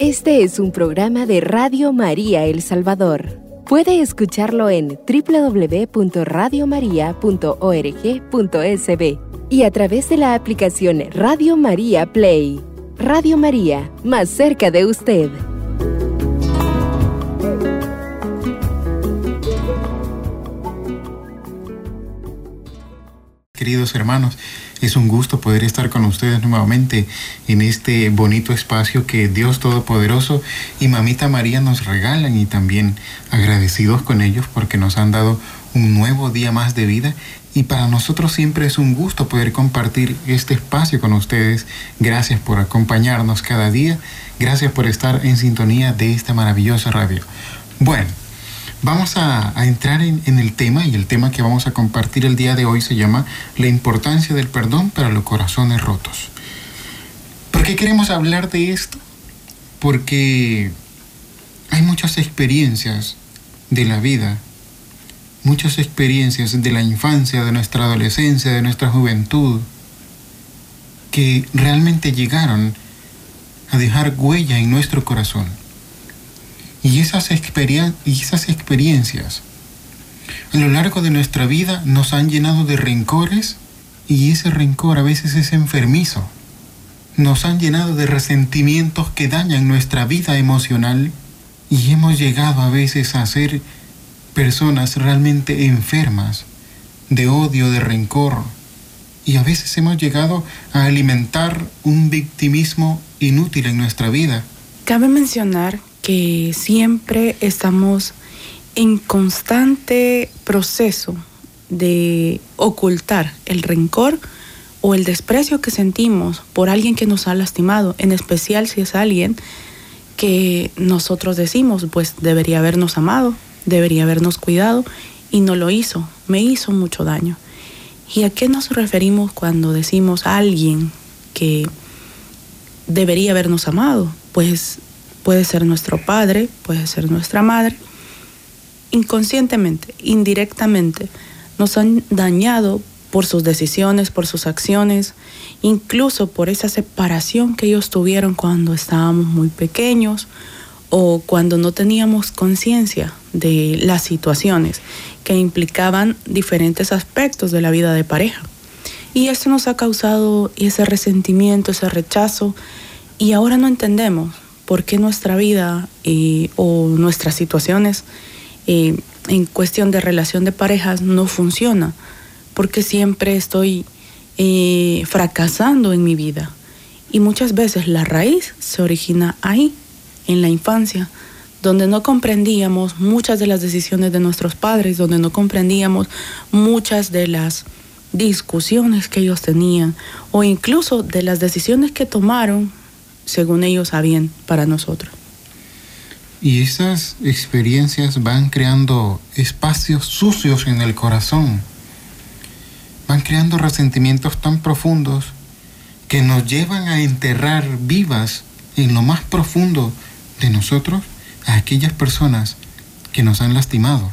Este es un programa de Radio María El Salvador. Puede escucharlo en www.radiomaria.org.sb y a través de la aplicación Radio María Play. Radio María, más cerca de usted. Queridos hermanos, es un gusto poder estar con ustedes nuevamente en este bonito espacio que Dios Todopoderoso y Mamita María nos regalan y también agradecidos con ellos porque nos han dado un nuevo día más de vida y para nosotros siempre es un gusto poder compartir este espacio con ustedes. Gracias por acompañarnos cada día, gracias por estar en sintonía de esta maravillosa radio. Bueno, Vamos a, entrar en, el tema y el tema que vamos a compartir el día de hoy se llama La importancia del perdón para los corazones rotos. ¿Por qué queremos hablar de esto? Porque hay muchas experiencias de la vida, muchas experiencias de la infancia, de nuestra adolescencia, de nuestra juventud, que realmente llegaron a dejar huella en nuestro corazón y esas, esas experiencias a lo largo de nuestra vida nos han llenado de rencores y ese rencor a veces es enfermizo. Nos han llenado de resentimientos que dañan nuestra vida emocional y hemos llegado a veces a ser personas realmente enfermas de odio, de rencor. Y a veces hemos llegado a alimentar un victimismo inútil en nuestra vida. Cabe mencionar que siempre estamos en constante proceso de ocultar el rencor o el desprecio que sentimos por alguien que nos ha lastimado, en especial si es alguien que nosotros decimos, pues debería habernos amado, debería habernos cuidado y no lo hizo, me hizo mucho daño. ¿Y a qué nos referimos cuando decimos a alguien que debería habernos amado? Pues Puede ser nuestro padre, puede ser nuestra madre. Inconscientemente, indirectamente, nos han dañado por sus decisiones, por sus acciones, incluso por esa separación que ellos tuvieron cuando estábamos muy pequeños o cuando no teníamos conciencia de las situaciones que implicaban diferentes aspectos de la vida de pareja. Y eso nos ha causado ese resentimiento, ese rechazo, y ahora no entendemos por qué nuestra vida eh, o nuestras situaciones eh, en cuestión de relación de parejas no funciona, porque siempre estoy eh, fracasando en mi vida. Y muchas veces la raíz se origina ahí, en la infancia, donde no comprendíamos muchas de las decisiones de nuestros padres, donde no comprendíamos muchas de las discusiones que ellos tenían o incluso de las decisiones que tomaron según ellos sabían para nosotros. Y esas experiencias van creando espacios sucios en el corazón, van creando resentimientos tan profundos que nos llevan a enterrar vivas en lo más profundo de nosotros a aquellas personas que nos han lastimado.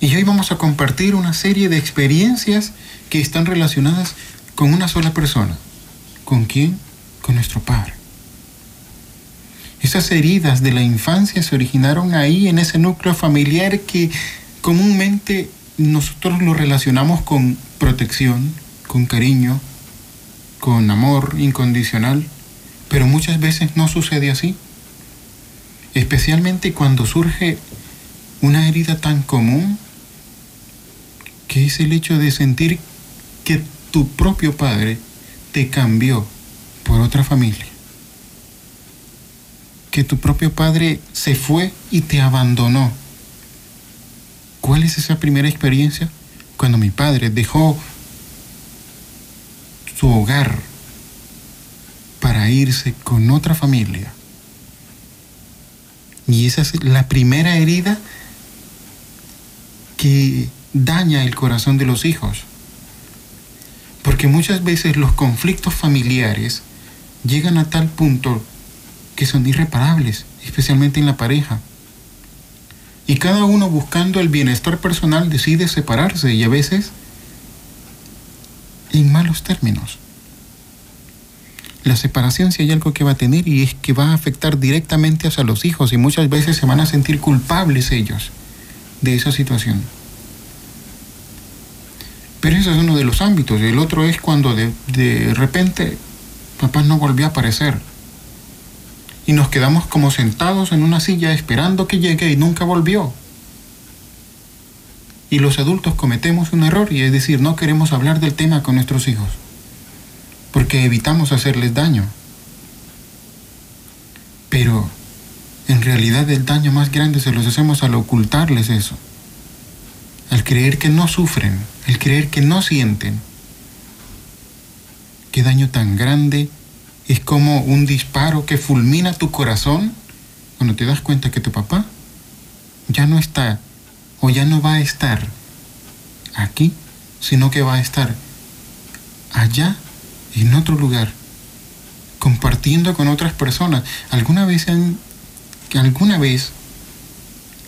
Y hoy vamos a compartir una serie de experiencias que están relacionadas con una sola persona. ¿Con quién? Con nuestro Padre. Esas heridas de la infancia se originaron ahí, en ese núcleo familiar que comúnmente nosotros lo relacionamos con protección, con cariño, con amor incondicional, pero muchas veces no sucede así. Especialmente cuando surge una herida tan común que es el hecho de sentir que tu propio padre te cambió por otra familia. Que tu propio padre se fue y te abandonó. ¿Cuál es esa primera experiencia? Cuando mi padre dejó su hogar para irse con otra familia. Y esa es la primera herida que daña el corazón de los hijos. Porque muchas veces los conflictos familiares llegan a tal punto que son irreparables, especialmente en la pareja. Y cada uno buscando el bienestar personal decide separarse y a veces en malos términos. La separación si hay algo que va a tener y es que va a afectar directamente a los hijos y muchas veces se van a sentir culpables ellos de esa situación. Pero ese es uno de los ámbitos. El otro es cuando de, de repente papá no volvió a aparecer. Y nos quedamos como sentados en una silla esperando que llegue y nunca volvió. Y los adultos cometemos un error y es decir, no queremos hablar del tema con nuestros hijos. Porque evitamos hacerles daño. Pero en realidad el daño más grande se los hacemos al ocultarles eso. Al creer que no sufren, al creer que no sienten. Qué daño tan grande es como un disparo que fulmina tu corazón cuando te das cuenta que tu papá ya no está o ya no va a estar aquí, sino que va a estar allá, en otro lugar, compartiendo con otras personas. ¿Alguna vez, alguna vez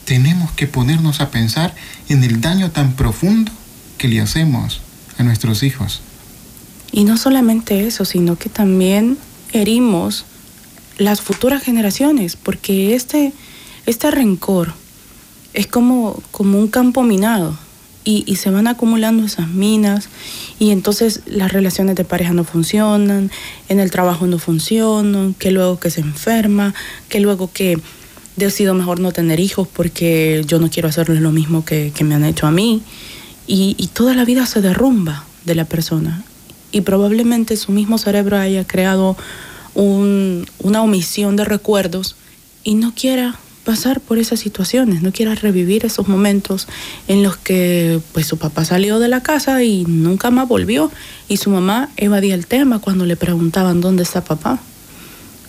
tenemos que ponernos a pensar en el daño tan profundo que le hacemos a nuestros hijos? Y no solamente eso, sino que también herimos las futuras generaciones, porque este, este rencor es como, como un campo minado y, y, se van acumulando esas minas y entonces las relaciones de pareja no funcionan, en el trabajo no funcionan, que luego que se enferma, que luego que decido mejor no tener hijos porque yo no quiero hacerles lo mismo que, que me han hecho a mí. Y, y toda la vida se derrumba de la persona y probablemente su mismo cerebro haya creado un, una omisión de recuerdos y no quiera pasar por esas situaciones, no quiera revivir esos momentos en los que pues su papá salió de la casa y nunca más volvió y su mamá evadía el tema cuando le preguntaban dónde está papá.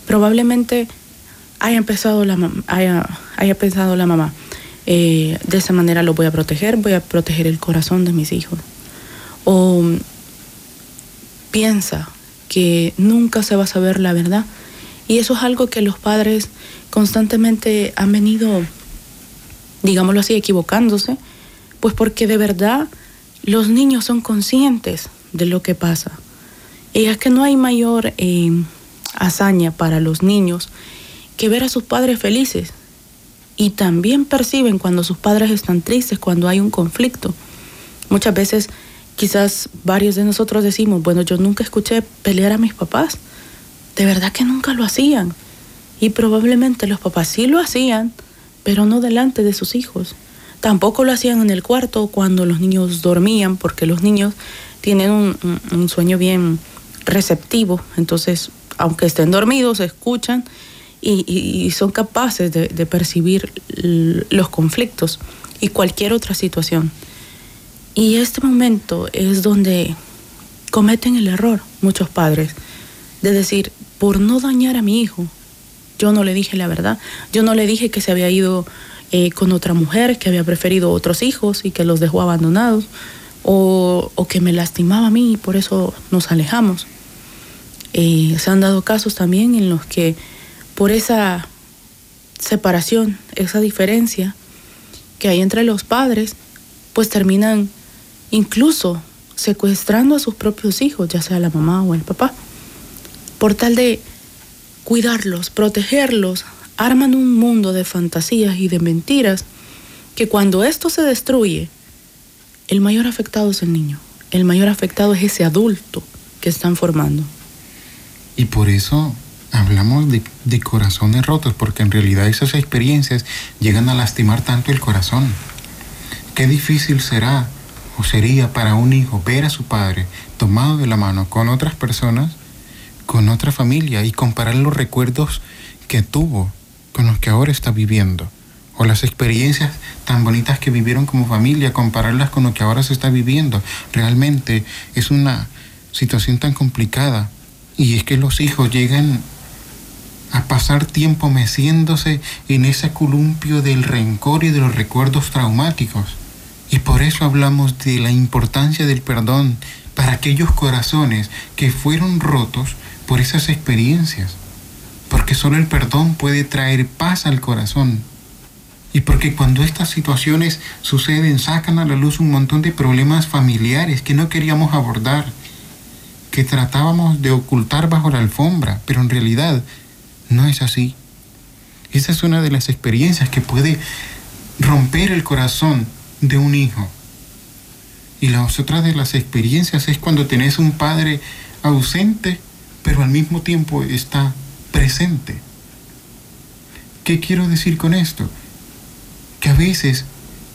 Probablemente haya empezado la haya, haya pensado la mamá, eh, de esa manera lo voy a proteger, voy a proteger el corazón de mis hijos. O piensa que nunca se va a saber la verdad. Y eso es algo que los padres constantemente han venido, digámoslo así, equivocándose, pues porque de verdad los niños son conscientes de lo que pasa. Y es que no hay mayor eh, hazaña para los niños que ver a sus padres felices. Y también perciben cuando sus padres están tristes, cuando hay un conflicto. Muchas veces Quizás varios de nosotros decimos, bueno, yo nunca escuché pelear a mis papás. De verdad que nunca lo hacían. Y probablemente los papás sí lo hacían, pero no delante de sus hijos. Tampoco lo hacían en el cuarto cuando los niños dormían, porque los niños tienen un, sueño bien receptivo. Entonces, aunque estén dormidos, escuchan y, son capaces de percibir los conflictos y cualquier otra situación. Y este momento es donde cometen el error muchos padres de decir, por no dañar a mi hijo, yo no le dije la verdad, yo no le dije que se había ido eh, con otra mujer, que había preferido otros hijos y que los dejó abandonados, o, que me lastimaba a mí y por eso nos alejamos. Eh, se han dado casos también en los que por esa separación, esa diferencia que hay entre los padres, pues terminan incluso secuestrando a sus propios hijos, ya sea la mamá o el papá, por tal de cuidarlos, protegerlos, arman un mundo de fantasías y de mentiras que cuando esto se destruye, el mayor afectado es el niño, el mayor afectado es ese adulto que están formando. Y por eso hablamos de, corazones rotos, porque en realidad esas experiencias llegan a lastimar tanto el corazón. Qué difícil será o sería para un hijo ver a su padre tomado de la mano con otras personas, con otra familia y comparar los recuerdos que tuvo con los que ahora está viviendo, o las experiencias tan bonitas que vivieron como familia, compararlas con lo que ahora se está viviendo. Realmente es una situación tan complicada. Y es que los hijos llegan a pasar tiempo meciéndose en ese columpio del rencor y de los recuerdos traumáticos y por eso hablamos de la importancia del perdón para aquellos corazones que fueron rotos por esas experiencias. Porque solo el perdón puede traer paz al corazón. Y porque cuando estas situaciones suceden, sacan a la luz un montón de problemas familiares que no queríamos abordar, que tratábamos de ocultar bajo la alfombra, pero en realidad no es así. Esa es una de las experiencias que puede romper el corazón de un hijo. Y la otra de las experiencias es cuando tenés un padre ausente, pero al mismo tiempo está presente. ¿Qué quiero decir con esto? Que a veces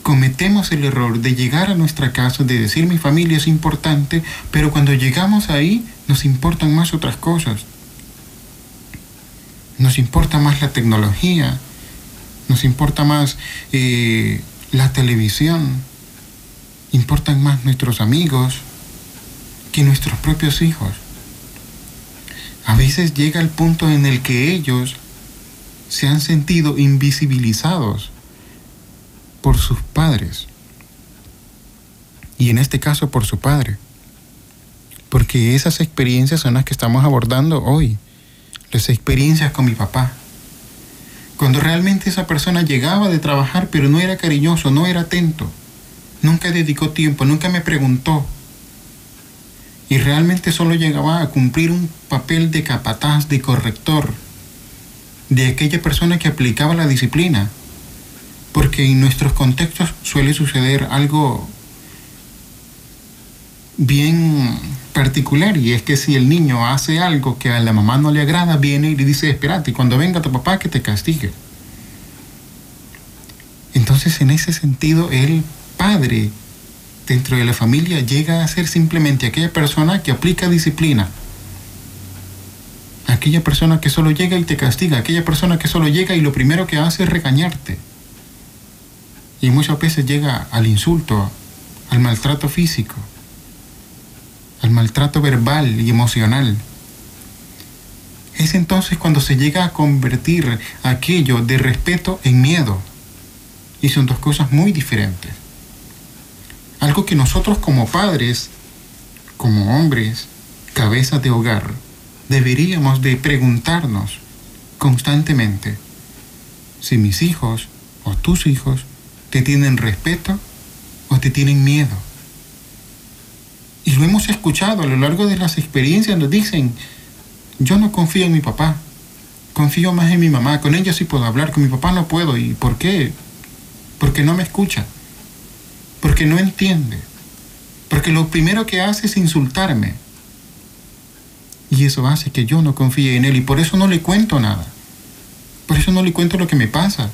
cometemos el error de llegar a nuestra casa, de decir mi familia es importante, pero cuando llegamos ahí nos importan más otras cosas. Nos importa más la tecnología, nos importa más eh, la televisión, importan más nuestros amigos que nuestros propios hijos. A veces llega el punto en el que ellos se han sentido invisibilizados por sus padres. Y en este caso por su padre. Porque esas experiencias son las que estamos abordando hoy. Las experiencias con mi papá. Cuando realmente esa persona llegaba de trabajar pero no era cariñoso, no era atento. Nunca dedicó tiempo, nunca me preguntó. Y realmente solo llegaba a cumplir un papel de capataz, de corrector, de aquella persona que aplicaba la disciplina porque en nuestros contextos suele suceder algo bien particular y es que si el niño hace algo que a la mamá no le agrada, viene y le dice, espérate, cuando venga tu papá que te castigue. Entonces en ese sentido el padre dentro de la familia llega a ser simplemente aquella persona que aplica disciplina. Aquella persona que solo llega y te castiga, aquella persona que solo llega y lo primero que hace es regañarte y muchas veces llega al insulto, al maltrato físico, al maltrato verbal y emocional. Es entonces cuando se llega a convertir aquello de respeto en miedo. Y son dos cosas muy diferentes. Algo que nosotros como padres, como hombres, cabezas de hogar, deberíamos de preguntarnos constantemente si mis hijos o tus hijos ¿Te tienen respeto o te tienen miedo? Y lo hemos escuchado a lo largo de las experiencias, nos dicen, yo no confío en mi papá, confío más en mi mamá, con ella sí puedo hablar, con mi papá no puedo. ¿Y por qué? Porque no me escucha, porque no entiende, porque lo primero que hace es insultarme. Y eso hace que yo no confíe en él y por eso no le cuento nada. Por eso no le cuento lo que me pasa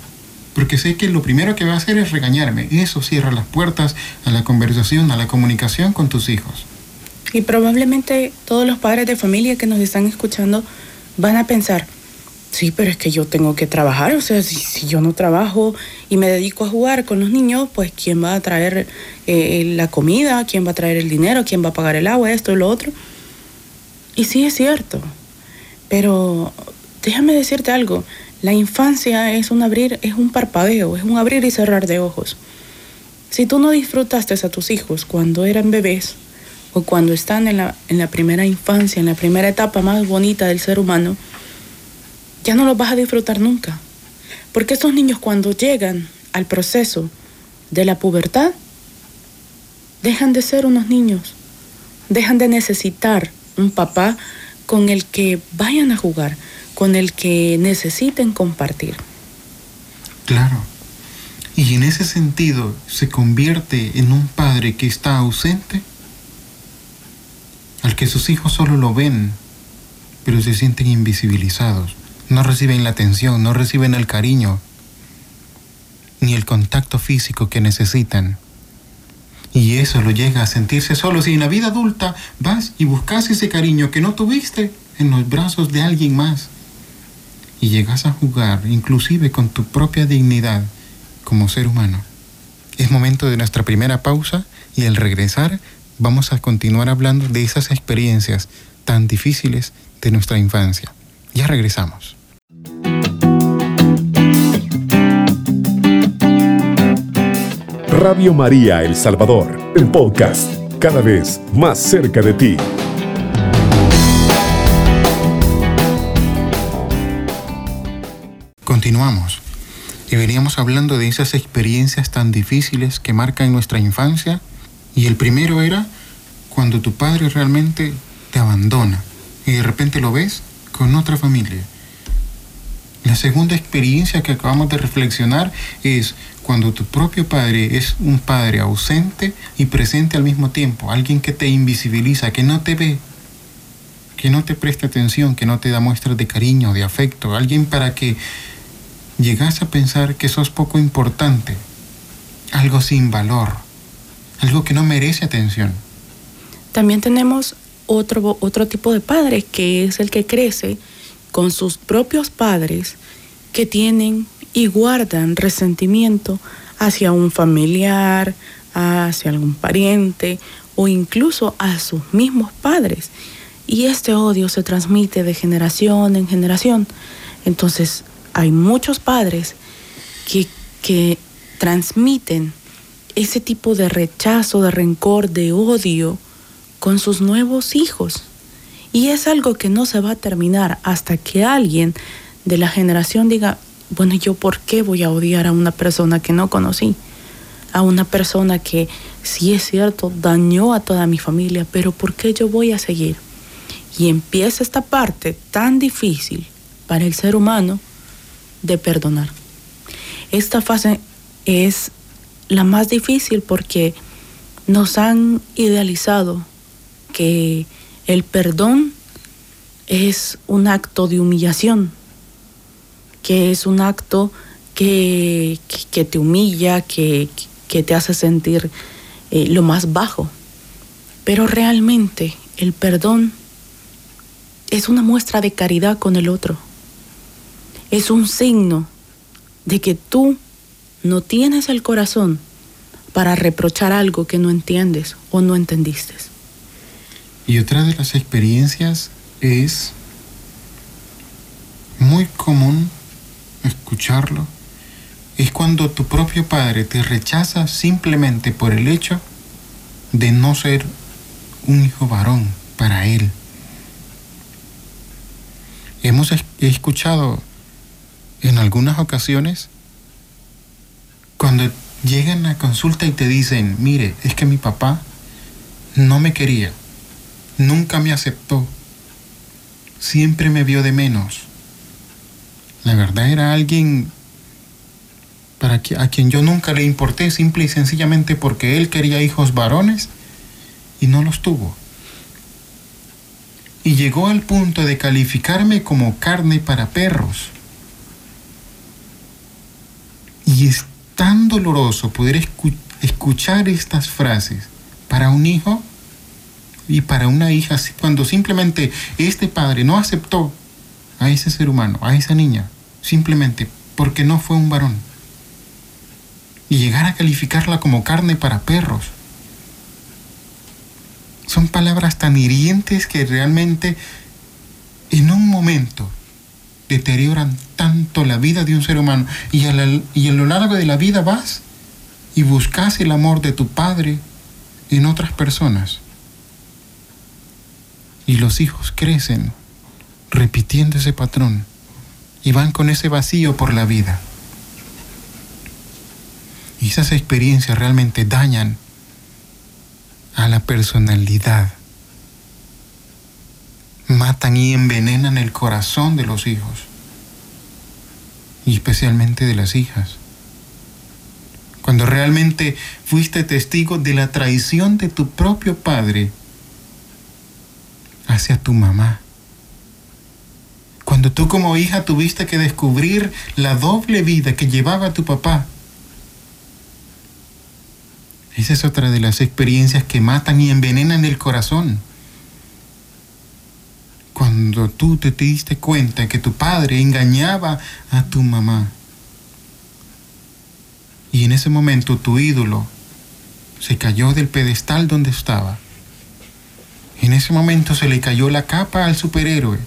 porque sé que lo primero que va a hacer es regañarme. Eso cierra las puertas a la conversación, a la comunicación con tus hijos. Y probablemente todos los padres de familia que nos están escuchando van a pensar, sí, pero es que yo tengo que trabajar, o sea, si, yo no trabajo y me dedico a jugar con los niños, pues ¿quién va a traer eh, la comida? ¿Quién va a traer el dinero? ¿Quién va a pagar el agua? Esto y lo otro. Y sí es cierto, pero déjame decirte algo, la infancia es un abrir, es un parpadeo, es un abrir y cerrar de ojos. Si tú no disfrutaste a tus hijos cuando eran bebés o cuando están en la, en la primera infancia, en la primera etapa más bonita del ser humano, ya no los vas a disfrutar nunca. Porque estos niños cuando llegan al proceso de la pubertad, dejan de ser unos niños, dejan de necesitar un papá con el que vayan a jugar, con el que necesiten compartir. Claro. Y en ese sentido se convierte en un padre que está ausente, al que sus hijos solo lo ven, pero se sienten invisibilizados. No reciben la atención, no reciben el cariño, ni el contacto físico que necesitan. Y eso lo llega a sentirse solo. Si en la vida adulta vas y buscas ese cariño que no tuviste en los brazos de alguien más, y llegas a jugar inclusive con tu propia dignidad como ser humano. Es momento de nuestra primera pausa y al regresar vamos a continuar hablando de esas experiencias tan difíciles de nuestra infancia. Ya regresamos. Radio María El Salvador, el podcast, cada vez más cerca de ti. Continuamos. Y veníamos hablando de esas experiencias tan difíciles que marcan nuestra infancia. Y el primero era cuando tu padre realmente te abandona y de repente lo ves con otra familia. La segunda experiencia que acabamos de reflexionar es cuando tu propio padre es un padre ausente y presente al mismo tiempo, alguien que te invisibiliza, que no te ve, que no te presta atención, que no te da muestras de cariño, de afecto, alguien para que llegas a pensar que sos poco importante, algo sin valor, algo que no merece atención. También tenemos otro, otro tipo de padre que es el que crece con sus propios padres que tienen y guardan resentimiento hacia un familiar, hacia algún pariente o incluso a sus mismos padres. Y este odio se transmite de generación en generación. Entonces hay muchos padres que, que transmiten ese tipo de rechazo, de rencor, de odio con sus nuevos hijos. Y es algo que no se va a terminar hasta que alguien de la generación diga, bueno, ¿yo por qué voy a odiar a una persona que no conocí? A una persona que, sí es cierto, dañó a toda mi familia, pero ¿por qué yo voy a seguir? Y empieza esta parte tan difícil para el ser humano de perdonar. Esta fase es la más difícil porque nos han idealizado que el perdón es un acto de humillación, que es un acto que, que, te humilla, que, que, te hace sentir eh, lo más bajo. Pero realmente el perdón es una muestra de caridad con el otro. Es un signo de que tú no tienes el corazón para reprochar algo que no entiendes o no entendiste. Y otra de las experiencias es muy común escucharlo, es cuando tu propio padre te rechaza simplemente por el hecho de no ser un hijo varón para él. Hemos escuchado en algunas ocasiones cuando llegan a consulta y te dicen, mire, es que mi papá no me quería, nunca me aceptó, siempre me vio de menos. La verdad era alguien para a quien yo nunca le importé simple y sencillamente porque él quería hijos varones y no los tuvo. Y llegó al punto de calificarme como carne para perros. Y es tan doloroso poder escuchar estas frases para un hijo y para una hija cuando simplemente este padre no aceptó a ese ser humano, a esa niña, simplemente porque no fue un varón. Y llegar a calificarla como carne para perros. Son palabras tan hirientes que realmente en un momento deterioran tanto la vida de un ser humano y a, y a lo largo de la vida vas y buscas el amor de tu padre en otras personas. Y los hijos crecen repitiendo ese patrón y van con ese vacío por la vida. Y esas experiencias realmente dañan a la personalidad. Matan y envenenan el corazón de los hijos. Y especialmente de las hijas. Cuando realmente fuiste testigo de la traición de tu propio padre hacia tu mamá. Cuando tú como hija tuviste que descubrir la doble vida que llevaba tu papá. Esa es otra de las experiencias que matan y envenenan el corazón. Cuando tú te diste cuenta que tu padre engañaba a tu mamá. Y en ese momento tu ídolo se cayó del pedestal donde estaba en ese momento se le cayó la capa al superhéroe.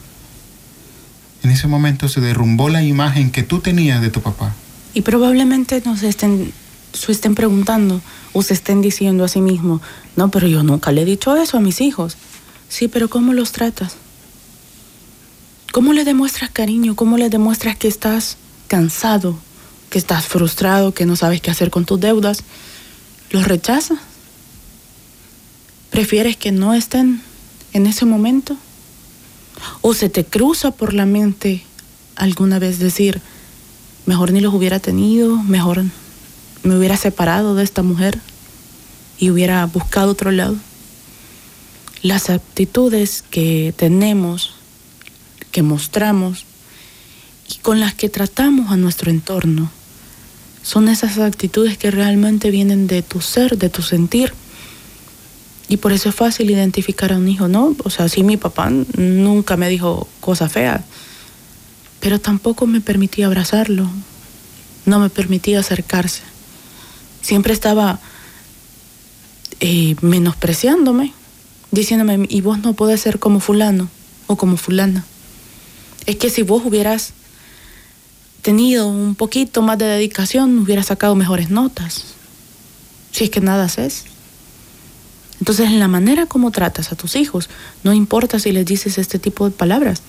En ese momento se derrumbó la imagen que tú tenías de tu papá. Y probablemente nos estén, se estén preguntando o se estén diciendo a sí mismo, no, pero yo nunca le he dicho eso a mis hijos. Sí, pero ¿cómo los tratas? ¿Cómo le demuestras cariño? ¿Cómo le demuestras que estás cansado, que estás frustrado, que no sabes qué hacer con tus deudas? ¿Los rechazas? prefieres que no estén en ese momento? ¿O se te cruza por la mente alguna vez decir, mejor ni los hubiera tenido, mejor me hubiera separado de esta mujer y hubiera buscado otro lado? Las actitudes que tenemos, que mostramos y con las que tratamos a nuestro entorno, son esas actitudes que realmente vienen de tu ser, de tu sentir. Y por eso es fácil identificar a un hijo, ¿no? O sea, sí, mi papá nunca me dijo cosas feas, pero tampoco me permitía abrazarlo, no me permitía acercarse. Siempre estaba eh, menospreciándome, diciéndome, y vos no podés ser como fulano o como fulana. Es que si vos hubieras tenido un poquito más de dedicación, hubieras sacado mejores notas. Si es que nada haces. Entonces, en la manera como tratas a tus hijos, no importa si les dices este tipo de palabras.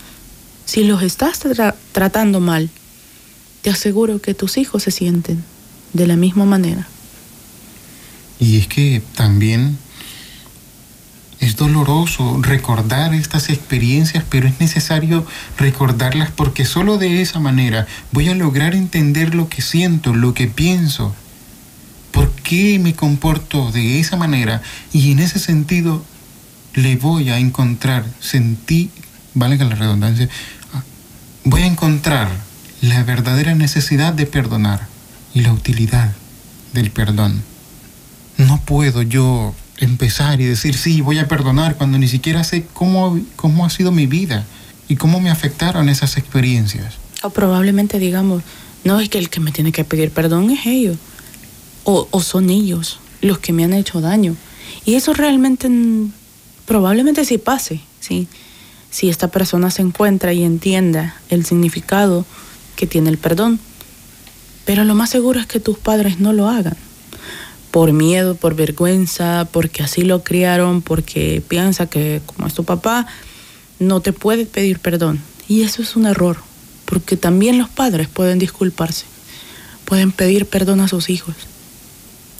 Si los estás tratando mal, te aseguro que tus hijos se sienten de la misma manera. Y es que también es doloroso recordar estas experiencias, pero es necesario recordarlas porque solo de esa manera voy a lograr entender lo que siento, lo que pienso, por qué me comporto de esa manera y en ese sentido le voy a encontrar, sentí, valga la redundancia, voy a encontrar la verdadera necesidad de perdonar y la utilidad del perdón. No puedo yo empezar y decir, sí, voy a perdonar cuando ni siquiera sé cómo, cómo ha sido mi vida y cómo me afectaron esas experiencias. O probablemente digamos, no es que el que me tiene que pedir perdón es ellos, o, o son ellos los que me han hecho daño. Y eso realmente probablemente sí pase, ¿sí? si esta persona se encuentra y entienda el significado que tiene el perdón. Pero lo más seguro es que tus padres no lo hagan por miedo, por vergüenza, porque así lo criaron, porque piensa que como es tu papá, no te puede pedir perdón. Y eso es un error, porque también los padres pueden disculparse, pueden pedir perdón a sus hijos.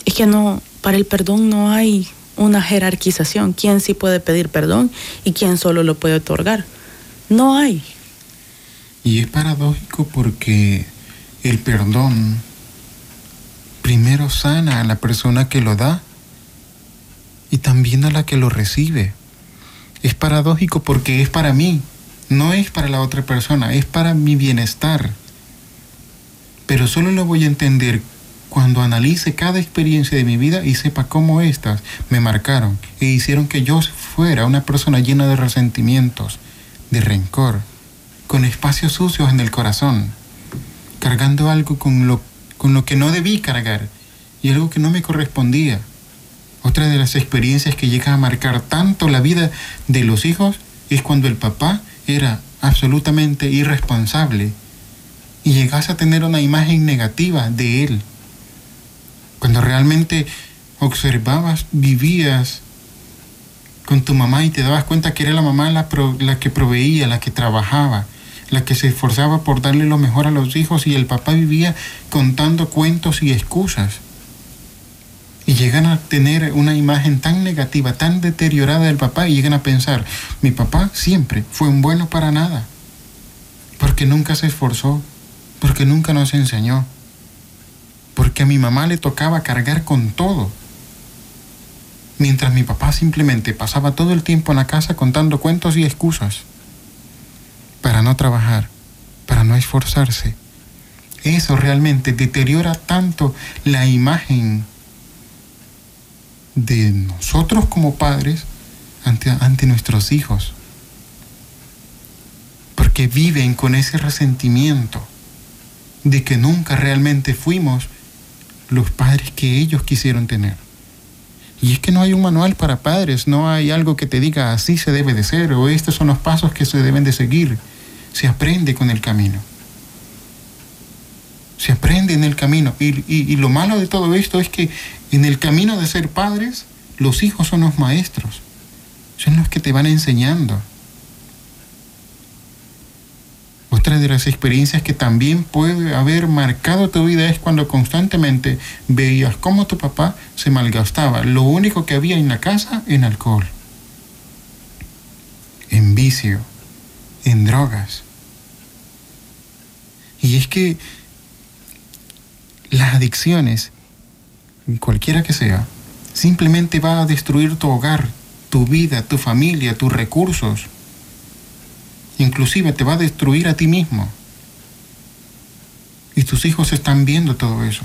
Es que no, para el perdón no hay una jerarquización, quién sí puede pedir perdón y quién solo lo puede otorgar. No hay. Y es paradójico porque el perdón primero sana a la persona que lo da y también a la que lo recibe. Es paradójico porque es para mí, no es para la otra persona, es para mi bienestar. Pero solo lo voy a entender cuando analice cada experiencia de mi vida y sepa cómo éstas me marcaron e hicieron que yo fuera una persona llena de resentimientos, de rencor, con espacios sucios en el corazón, cargando algo con lo con lo que no debí cargar y algo que no me correspondía. Otra de las experiencias que llega a marcar tanto la vida de los hijos es cuando el papá era absolutamente irresponsable y llegas a tener una imagen negativa de él. Cuando realmente observabas, vivías con tu mamá y te dabas cuenta que era la mamá la, que proveía, la que trabajaba, la que se esforzaba por darle lo mejor a los hijos y el papá vivía contando cuentos y excusas. Y llegan a tener una imagen tan negativa, tan deteriorada del papá y llegan a pensar, mi papá siempre fue un bueno para nada, porque nunca se esforzó, porque nunca nos enseñó, porque a mi mamá le tocaba cargar con todo, mientras mi papá simplemente pasaba todo el tiempo en la casa contando cuentos y excusas para no trabajar, para no esforzarse. Eso realmente deteriora tanto la imagen de nosotros como padres ante, ante nuestros hijos. Porque viven con ese resentimiento de que nunca realmente fuimos los padres que ellos quisieron tener. Y es que no hay un manual para padres, no hay algo que te diga así se debe de ser o estos son los pasos que se deben de seguir se aprende con el camino. Se aprende en el camino. Y, lo malo de todo esto es que en el camino de ser padres, los hijos son los maestros. Son los que te van enseñando. Otra de las experiencias que también puede haber marcado tu vida es cuando constantemente veías cómo tu papá se malgastaba. Lo único que había en la casa en alcohol. en vicio, en drogas. Y es que las adicciones, cualquiera que sea, simplemente va a destruir tu hogar, tu vida, tu familia, tus recursos. Inclusive te va a destruir a ti mismo. Y tus hijos están viendo todo eso.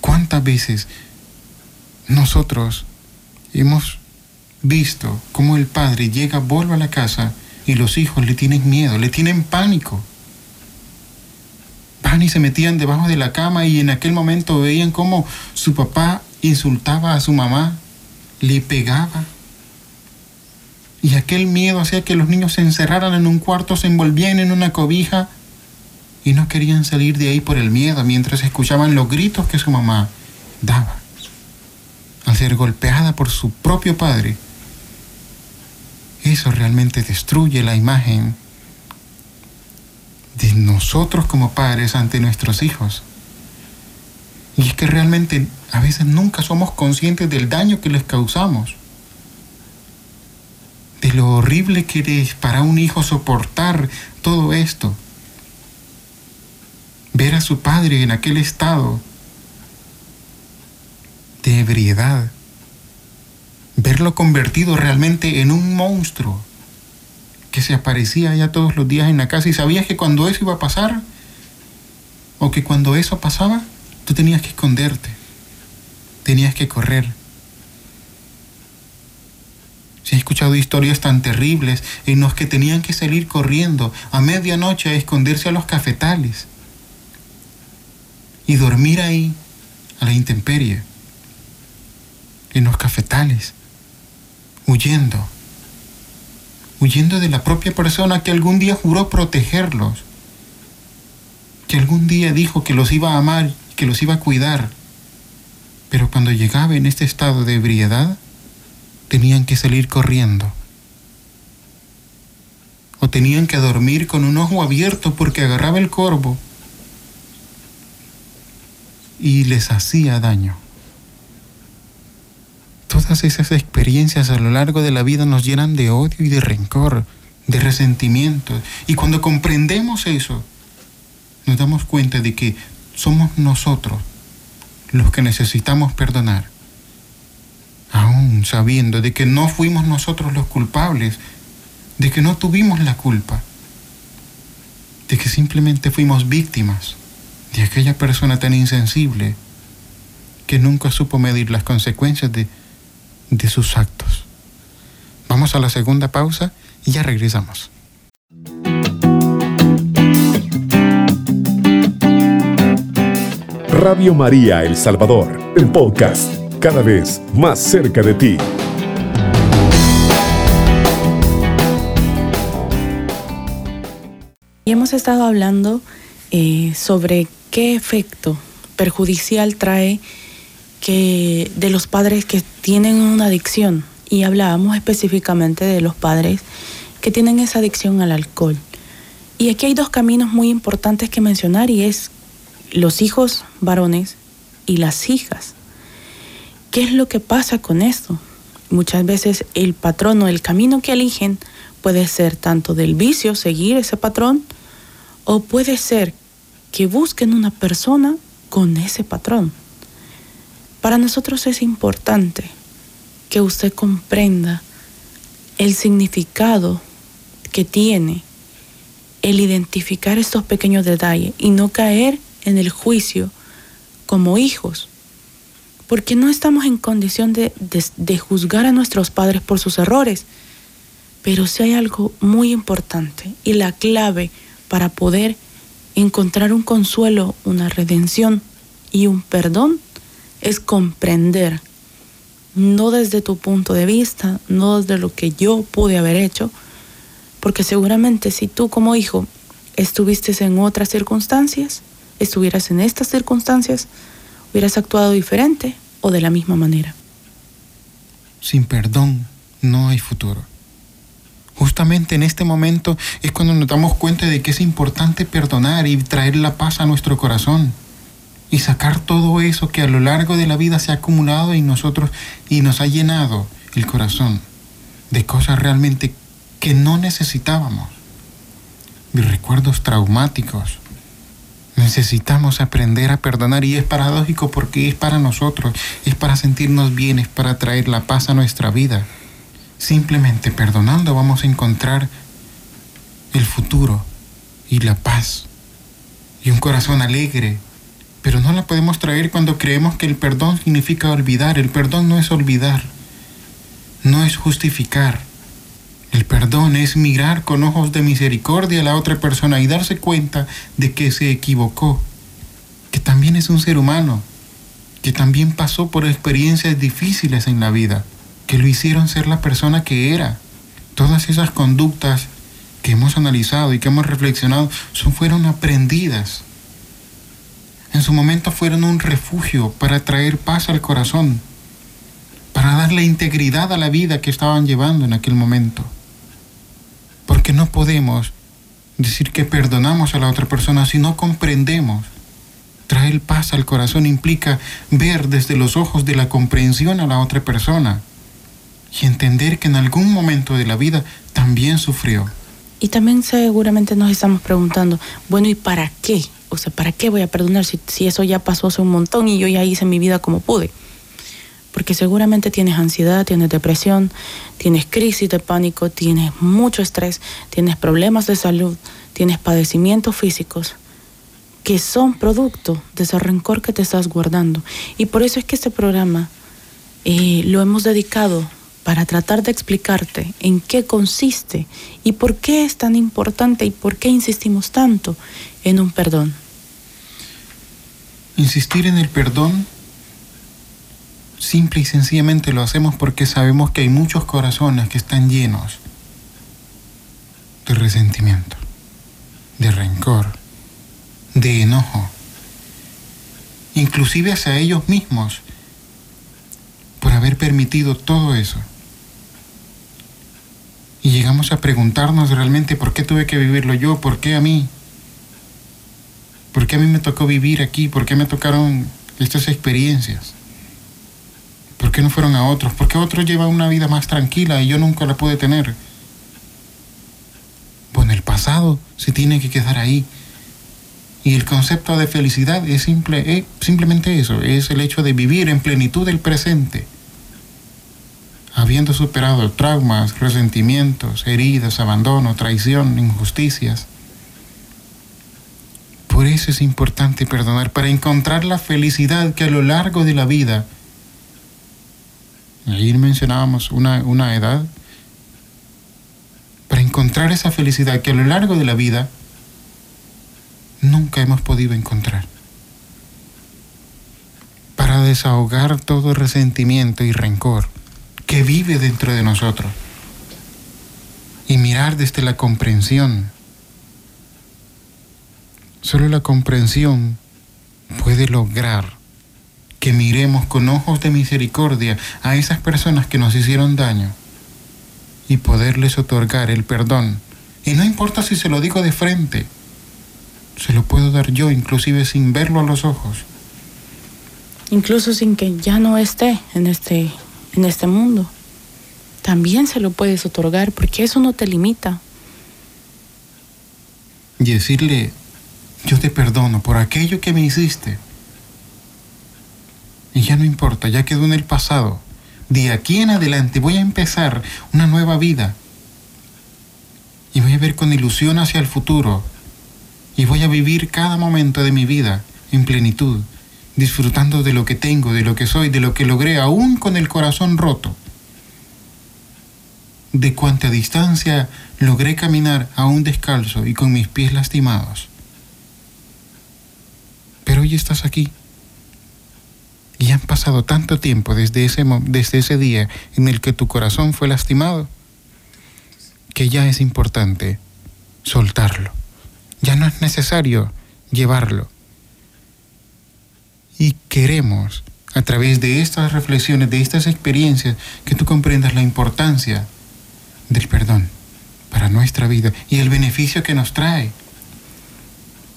¿Cuántas veces nosotros hemos visto cómo el padre llega, vuelve a la casa y los hijos le tienen miedo, le tienen pánico? Van y se metían debajo de la cama y en aquel momento veían cómo su papá insultaba a su mamá, le pegaba. Y aquel miedo hacía que los niños se encerraran en un cuarto, se envolvían en una cobija y no querían salir de ahí por el miedo mientras escuchaban los gritos que su mamá daba. Al ser golpeada por su propio padre, eso realmente destruye la imagen de nosotros como padres ante nuestros hijos. Y es que realmente a veces nunca somos conscientes del daño que les causamos, de lo horrible que es para un hijo soportar todo esto ver a su padre en aquel estado de ebriedad, verlo convertido realmente en un monstruo que se aparecía ya todos los días en la casa y sabías que cuando eso iba a pasar, o que cuando eso pasaba, tú tenías que esconderte, tenías que correr. Se han escuchado historias tan terribles en los que tenían que salir corriendo a medianoche a esconderse a los cafetales y dormir ahí a la intemperie, en los cafetales, huyendo, huyendo de la propia persona que algún día juró protegerlos, que algún día dijo que los iba a amar, que los iba a cuidar, pero cuando llegaba en este estado de ebriedad, tenían que salir corriendo. O tenían que dormir con un ojo abierto porque agarraba el corvo y les hacía daño. Todas esas experiencias a lo largo de la vida nos llenan de odio y de rencor, de resentimiento. Y cuando comprendemos eso, nos damos cuenta de que somos nosotros los que necesitamos perdonar. Aún sabiendo de que no fuimos nosotros los culpables, de que no tuvimos la culpa, de que simplemente fuimos víctimas de aquella persona tan insensible que nunca supo medir las consecuencias de, de sus actos. Vamos a la segunda pausa y ya regresamos. Radio María El Salvador, el podcast, cada vez más cerca de ti. Y hemos estado hablando eh, sobre qué efecto perjudicial trae que de los padres que tienen una adicción y hablábamos específicamente de los padres que tienen esa adicción al alcohol. Y aquí hay dos caminos muy importantes que mencionar y es los hijos varones y las hijas. ¿Qué es lo que pasa con esto? Muchas veces el patrón o el camino que eligen puede ser tanto del vicio, seguir ese patrón, o puede ser que busquen una persona con ese patrón. Para nosotros es importante que usted comprenda el significado que tiene el identificar estos pequeños detalles y no caer en el juicio como hijos, porque no estamos en condición de, de, juzgar a nuestros padres por sus errores, pero sí hay algo muy importante y la clave para poder encontrar un consuelo, una redención y un perdón es comprender, no desde tu punto de vista, no desde lo que yo pude haber hecho, porque seguramente si tú como hijo estuviste en otras circunstancias, estuvieras en estas circunstancias, hubieras actuado diferente o de la misma manera. Sin perdón no hay futuro. Justamente en este momento es cuando nos damos cuenta de que es importante perdonar y traer la paz a nuestro corazón y sacar todo eso que a lo largo de la vida se ha acumulado en nosotros y nos ha llenado el corazón. de cosas realmente que no necesitábamos, de recuerdos traumáticos. Necesitamos aprender a perdonar y es paradójico porque es para nosotros, es para sentirnos bien, es para traer la paz a nuestra vida. Simplemente perdonando vamos a encontrar el futuro y la paz y un corazón alegre. Pero no la podemos traer cuando creemos que el perdón significa olvidar. El perdón no es olvidar, no es justificar. El perdón es mirar con ojos de misericordia a la otra persona y darse cuenta de que se equivocó, que también es un ser humano, que también pasó por experiencias difíciles en la vida, que lo hicieron ser la persona que era. Todas esas conductas que hemos analizado y que hemos reflexionado son, fueron aprendidas. En su momento fueron un refugio para traer paz al corazón, para darle integridad a la vida que estaban llevando en aquel momento. Porque no podemos decir que perdonamos a la otra persona si no comprendemos. Traer paz al corazón implica ver desde los ojos de la comprensión a la otra persona y entender que en algún momento de la vida también sufrió. Y también seguramente nos estamos preguntando, bueno, ¿y para qué? O sea, ¿para qué voy a perdonar si, si eso ya pasó hace un montón y yo ya hice mi vida como pude? Porque seguramente tienes ansiedad, tienes depresión, tienes crisis de pánico, tienes mucho estrés, tienes problemas de salud, tienes padecimientos físicos que son producto de ese rencor que te estás guardando. Y por eso es que este programa eh, lo hemos dedicado para tratar de explicarte en qué consiste y por qué es tan importante y por qué insistimos tanto en un perdón. Insistir en el perdón simple y sencillamente lo hacemos porque sabemos que hay muchos corazones que están llenos de resentimiento, de rencor, de enojo, inclusive hacia ellos mismos por haber permitido todo eso. Y llegamos a preguntarnos realmente por qué tuve que vivirlo yo, por qué a mí, por qué a mí me tocó vivir aquí, por qué me tocaron estas experiencias, por qué no fueron a otros, por qué otros llevan una vida más tranquila y yo nunca la pude tener. Bueno, el pasado se tiene que quedar ahí. Y el concepto de felicidad es, simple, es simplemente eso, es el hecho de vivir en plenitud el presente habiendo superado traumas, resentimientos, heridas, abandono, traición, injusticias. Por eso es importante perdonar, para encontrar la felicidad que a lo largo de la vida, ayer mencionábamos una, una edad, para encontrar esa felicidad que a lo largo de la vida nunca hemos podido encontrar. Para desahogar todo resentimiento y rencor que vive dentro de nosotros y mirar desde la comprensión. Solo la comprensión puede lograr que miremos con ojos de misericordia a esas personas que nos hicieron daño y poderles otorgar el perdón. Y no importa si se lo digo de frente, se lo puedo dar yo inclusive sin verlo a los ojos. Incluso sin que ya no esté en este en este mundo. También se lo puedes otorgar porque eso no te limita. Y decirle, yo te perdono por aquello que me hiciste. Y ya no importa, ya quedó en el pasado. De aquí en adelante voy a empezar una nueva vida. Y voy a ver con ilusión hacia el futuro. Y voy a vivir cada momento de mi vida en plenitud disfrutando de lo que tengo, de lo que soy, de lo que logré, aún con el corazón roto. De cuánta distancia logré caminar aún descalzo y con mis pies lastimados. Hoy estás aquí. Y han pasado tanto tiempo desde ese, desde ese día en el que tu corazón fue lastimado, que ya es importante soltarlo. Ya no es necesario llevarlo y queremos, a través de estas reflexiones, de estas experiencias, que tú comprendas la importancia del perdón para nuestra vida y el beneficio que nos trae.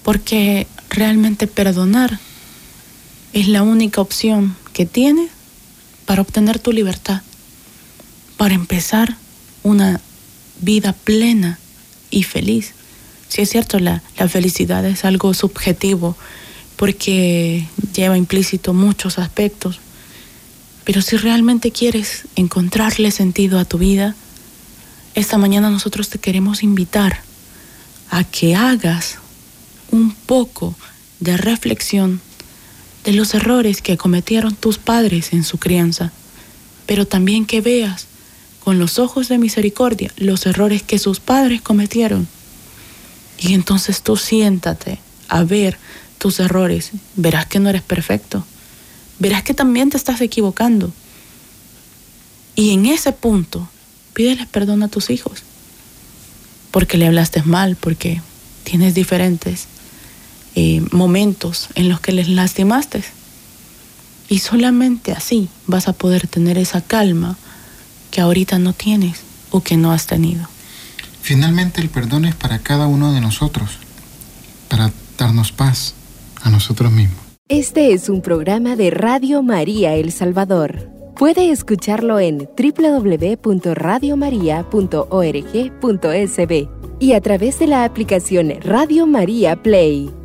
Porque realmente perdonar es la única opción que tienes para obtener tu libertad, para empezar una vida plena y feliz. Si es cierto, la, la felicidad es algo subjetivo porque lleva implícito muchos aspectos, pero si realmente quieres encontrarle sentido a tu vida, esta mañana nosotros te queremos invitar a que hagas un poco de reflexión de los errores que cometieron tus padres en su crianza, pero también que veas con los ojos de misericordia los errores que sus padres cometieron. Y entonces tú siéntate a ver tus errores, verás que no eres perfecto, verás que también te estás equivocando. Y en ese punto, pídeles perdón a tus hijos, porque le hablaste mal, porque tienes diferentes eh, momentos en los que les lastimaste. Y solamente así vas a poder tener esa calma que ahorita no tienes o que no has tenido. Finalmente el perdón es para cada uno de nosotros, para darnos paz a nosotros mismos. Este es un programa de Radio María El Salvador. Puede escucharlo en www.radiomaria.org.sb y a través de la aplicación Radio María Play.